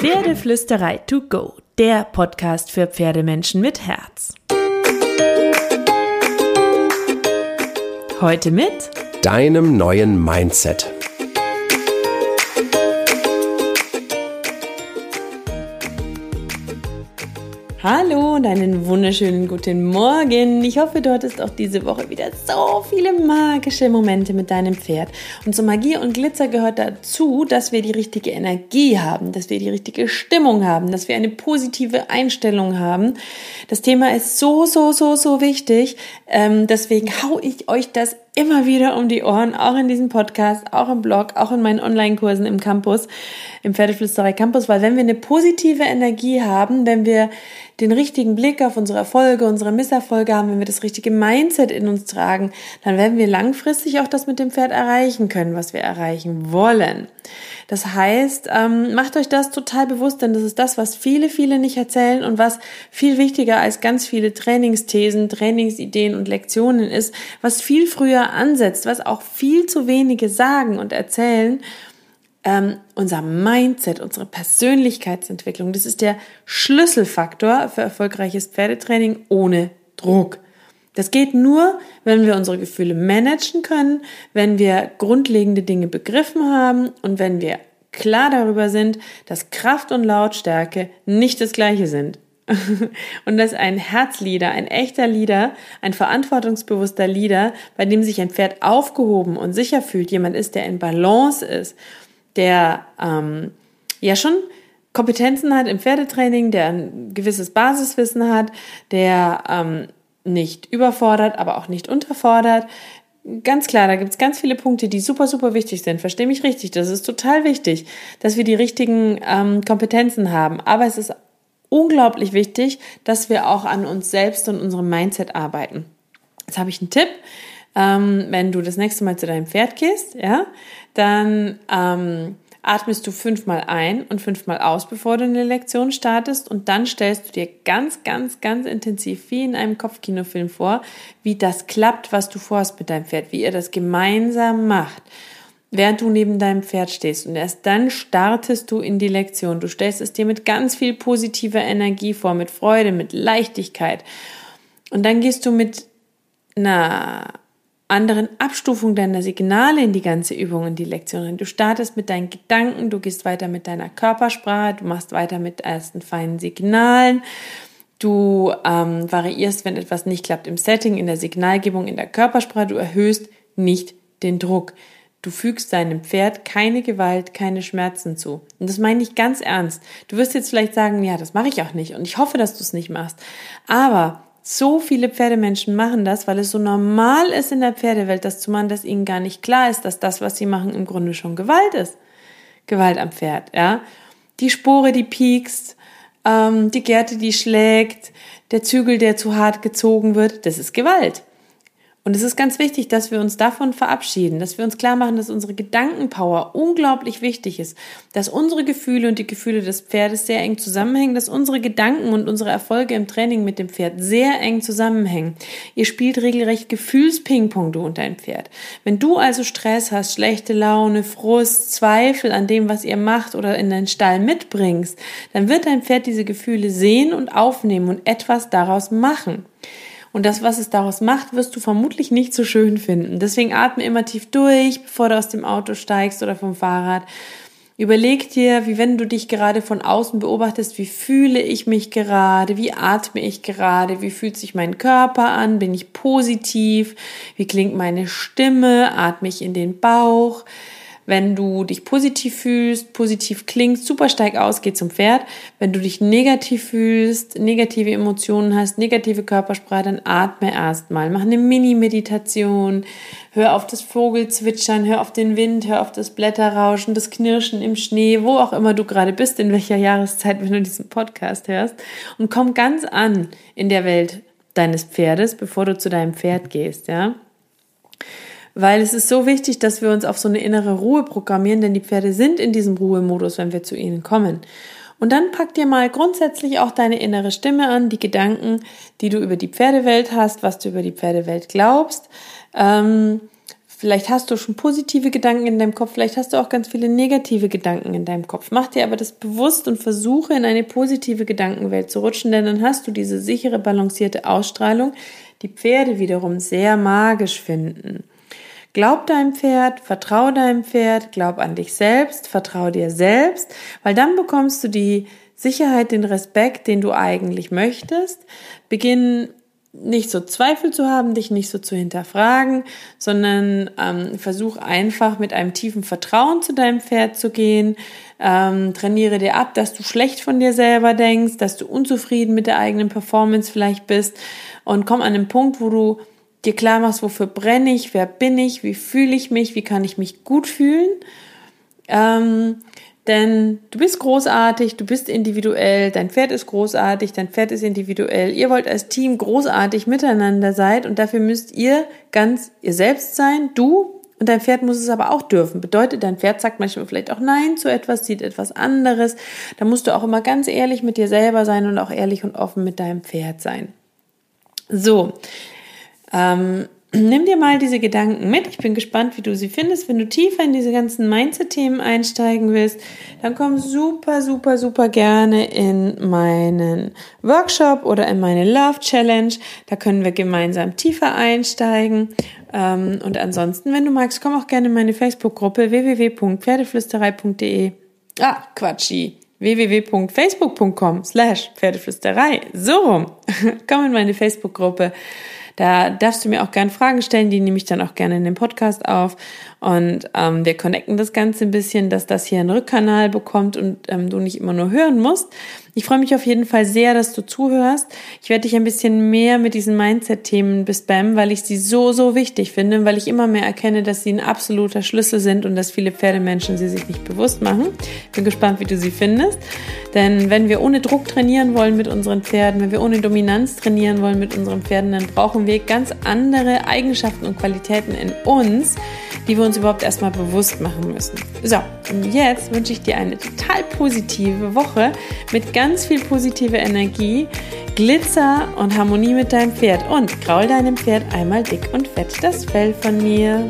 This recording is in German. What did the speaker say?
Pferdeflüsterei to go, der Podcast für Pferdemenschen mit Herz. Heute mit deinem neuen Mindset. Hallo und einen wunderschönen guten Morgen. Ich hoffe, du hattest auch diese Woche wieder so viele magische Momente mit deinem Pferd. Und zur Magie und Glitzer gehört dazu, dass wir die richtige Energie haben, dass wir die richtige Stimmung haben, dass wir eine positive Einstellung haben. Das Thema ist so, so, so, so wichtig. Ähm, deswegen hau ich euch das immer wieder um die Ohren, auch in diesem Podcast, auch im Blog, auch in meinen Online-Kursen im Campus, im Pferdeflüsterei Campus, weil wenn wir eine positive Energie haben, wenn wir den richtigen Blick auf unsere Erfolge, unsere Misserfolge haben, wenn wir das richtige Mindset in uns tragen, dann werden wir langfristig auch das mit dem Pferd erreichen können, was wir erreichen wollen. Das heißt, ähm, macht euch das total bewusst, denn das ist das, was viele, viele nicht erzählen und was viel wichtiger als ganz viele Trainingsthesen, Trainingsideen und Lektionen ist, was viel früher ansetzt, was auch viel zu wenige sagen und erzählen ähm, unser Mindset, unsere Persönlichkeitsentwicklung, das ist der Schlüsselfaktor für erfolgreiches Pferdetraining ohne Druck. Das geht nur, wenn wir unsere Gefühle managen können, wenn wir grundlegende Dinge begriffen haben und wenn wir klar darüber sind, dass Kraft und Lautstärke nicht das gleiche sind. und dass ein Herzlieder, ein echter Lieder, ein verantwortungsbewusster Lieder, bei dem sich ein Pferd aufgehoben und sicher fühlt, jemand ist, der in Balance ist, der ähm, ja schon Kompetenzen hat im Pferdetraining, der ein gewisses Basiswissen hat, der ähm, nicht überfordert, aber auch nicht unterfordert. Ganz klar, da gibt es ganz viele Punkte, die super, super wichtig sind. Verstehe mich richtig, das ist total wichtig, dass wir die richtigen ähm, Kompetenzen haben. Aber es ist unglaublich wichtig, dass wir auch an uns selbst und unserem Mindset arbeiten. Jetzt habe ich einen Tipp. Ähm, wenn du das nächste Mal zu deinem Pferd gehst, ja, dann ähm, atmest du fünfmal ein und fünfmal aus, bevor du eine Lektion startest. Und dann stellst du dir ganz, ganz, ganz intensiv, wie in einem Kopfkinofilm vor, wie das klappt, was du vorhast mit deinem Pferd, wie ihr das gemeinsam macht. Während du neben deinem Pferd stehst und erst dann startest du in die Lektion. Du stellst es dir mit ganz viel positiver Energie vor, mit Freude, mit Leichtigkeit. Und dann gehst du mit einer anderen Abstufung deiner Signale in die ganze Übung, in die Lektion rein. Du startest mit deinen Gedanken, du gehst weiter mit deiner Körpersprache, du machst weiter mit ersten feinen Signalen, du ähm, variierst, wenn etwas nicht klappt im Setting, in der Signalgebung, in der Körpersprache, du erhöhst nicht den Druck. Du fügst deinem Pferd keine Gewalt, keine Schmerzen zu. Und das meine ich ganz ernst. Du wirst jetzt vielleicht sagen, ja, das mache ich auch nicht. Und ich hoffe, dass du es nicht machst. Aber so viele Pferdemenschen machen das, weil es so normal ist in der Pferdewelt, das zu machen, dass ihnen gar nicht klar ist, dass das, was sie machen, im Grunde schon Gewalt ist. Gewalt am Pferd, ja. Die Spore, die piekst, ähm, die Gerte, die schlägt, der Zügel, der zu hart gezogen wird, das ist Gewalt. Und es ist ganz wichtig, dass wir uns davon verabschieden, dass wir uns klar machen, dass unsere Gedankenpower unglaublich wichtig ist, dass unsere Gefühle und die Gefühle des Pferdes sehr eng zusammenhängen, dass unsere Gedanken und unsere Erfolge im Training mit dem Pferd sehr eng zusammenhängen. Ihr spielt regelrecht Gefühlspingpong, du und dein Pferd. Wenn du also Stress hast, schlechte Laune, Frust, Zweifel an dem, was ihr macht oder in deinen Stall mitbringst, dann wird dein Pferd diese Gefühle sehen und aufnehmen und etwas daraus machen. Und das, was es daraus macht, wirst du vermutlich nicht so schön finden. Deswegen atme immer tief durch, bevor du aus dem Auto steigst oder vom Fahrrad. Überleg dir, wie wenn du dich gerade von außen beobachtest, wie fühle ich mich gerade, wie atme ich gerade, wie fühlt sich mein Körper an, bin ich positiv, wie klingt meine Stimme, atme ich in den Bauch, wenn du dich positiv fühlst, positiv klingst, super steig aus, geh zum Pferd. Wenn du dich negativ fühlst, negative Emotionen hast, negative Körpersprache, dann atme erstmal. Mach eine Mini-Meditation. Hör auf das Vogelzwitschern, hör auf den Wind, hör auf das Blätterrauschen, das Knirschen im Schnee, wo auch immer du gerade bist, in welcher Jahreszeit, wenn du diesen Podcast hörst. Und komm ganz an in der Welt deines Pferdes, bevor du zu deinem Pferd gehst, ja weil es ist so wichtig, dass wir uns auf so eine innere Ruhe programmieren, denn die Pferde sind in diesem Ruhemodus, wenn wir zu ihnen kommen. Und dann pack dir mal grundsätzlich auch deine innere Stimme an, die Gedanken, die du über die Pferdewelt hast, was du über die Pferdewelt glaubst. Ähm, Vielleicht hast du schon positive Gedanken in deinem Kopf, vielleicht hast du auch ganz viele negative Gedanken in deinem Kopf. Mach dir aber das bewusst und versuche in eine positive Gedankenwelt zu rutschen, denn dann hast du diese sichere, balancierte Ausstrahlung, die Pferde wiederum sehr magisch finden. Glaub deinem Pferd, vertrau deinem Pferd, glaub an dich selbst, vertrau dir selbst, weil dann bekommst du die Sicherheit, den Respekt, den du eigentlich möchtest. Beginn nicht so Zweifel zu haben, dich nicht so zu hinterfragen, sondern ähm, versuch einfach mit einem tiefen Vertrauen zu deinem Pferd zu gehen. Ähm, trainiere dir ab, dass du schlecht von dir selber denkst, dass du unzufrieden mit der eigenen Performance vielleicht bist und komm an den Punkt, wo du dir klar machst, wofür brenne ich, wer bin ich, wie fühle ich mich, wie kann ich mich gut fühlen. Ähm, denn du bist großartig, du bist individuell, dein Pferd ist großartig, dein Pferd ist individuell. Ihr wollt als Team großartig miteinander sein und dafür müsst ihr ganz ihr selbst sein, du und dein Pferd muss es aber auch dürfen. Bedeutet, dein Pferd sagt manchmal vielleicht auch Nein zu etwas, sieht etwas anderes. Da musst du auch immer ganz ehrlich mit dir selber sein und auch ehrlich und offen mit deinem Pferd sein. So, ähm, nimm dir mal diese Gedanken mit. Ich bin gespannt, wie du sie findest. Wenn du tiefer in diese ganzen Mindset-Themen einsteigen willst, dann komm super, super, super gerne in meinen Workshop oder in meine Love Challenge. Da können wir gemeinsam tiefer einsteigen. Ähm, und ansonsten, wenn du magst, komm auch gerne in meine Facebook-Gruppe www.pferdeflüsterei.de. Ah, Quatschi www.facebook.com slash Pferdeflüsterei. So rum. Komm in meine Facebook-Gruppe da darfst du mir auch gerne Fragen stellen, die nehme ich dann auch gerne in den Podcast auf. Und ähm, wir connecten das Ganze ein bisschen, dass das hier einen Rückkanal bekommt und ähm, du nicht immer nur hören musst. Ich freue mich auf jeden Fall sehr, dass du zuhörst. Ich werde dich ein bisschen mehr mit diesen Mindset-Themen bespammen, weil ich sie so, so wichtig finde, weil ich immer mehr erkenne, dass sie ein absoluter Schlüssel sind und dass viele Pferdemenschen sie sich nicht bewusst machen. Bin gespannt, wie du sie findest. Denn wenn wir ohne Druck trainieren wollen mit unseren Pferden, wenn wir ohne Dominanz trainieren wollen mit unseren Pferden, dann brauchen wir ganz andere Eigenschaften und Qualitäten in uns, die wir uns überhaupt erstmal bewusst machen müssen. So, und jetzt wünsche ich dir eine total positive Woche mit ganz viel positiver Energie, Glitzer und Harmonie mit deinem Pferd und graul deinem Pferd einmal dick und fett das Fell von mir.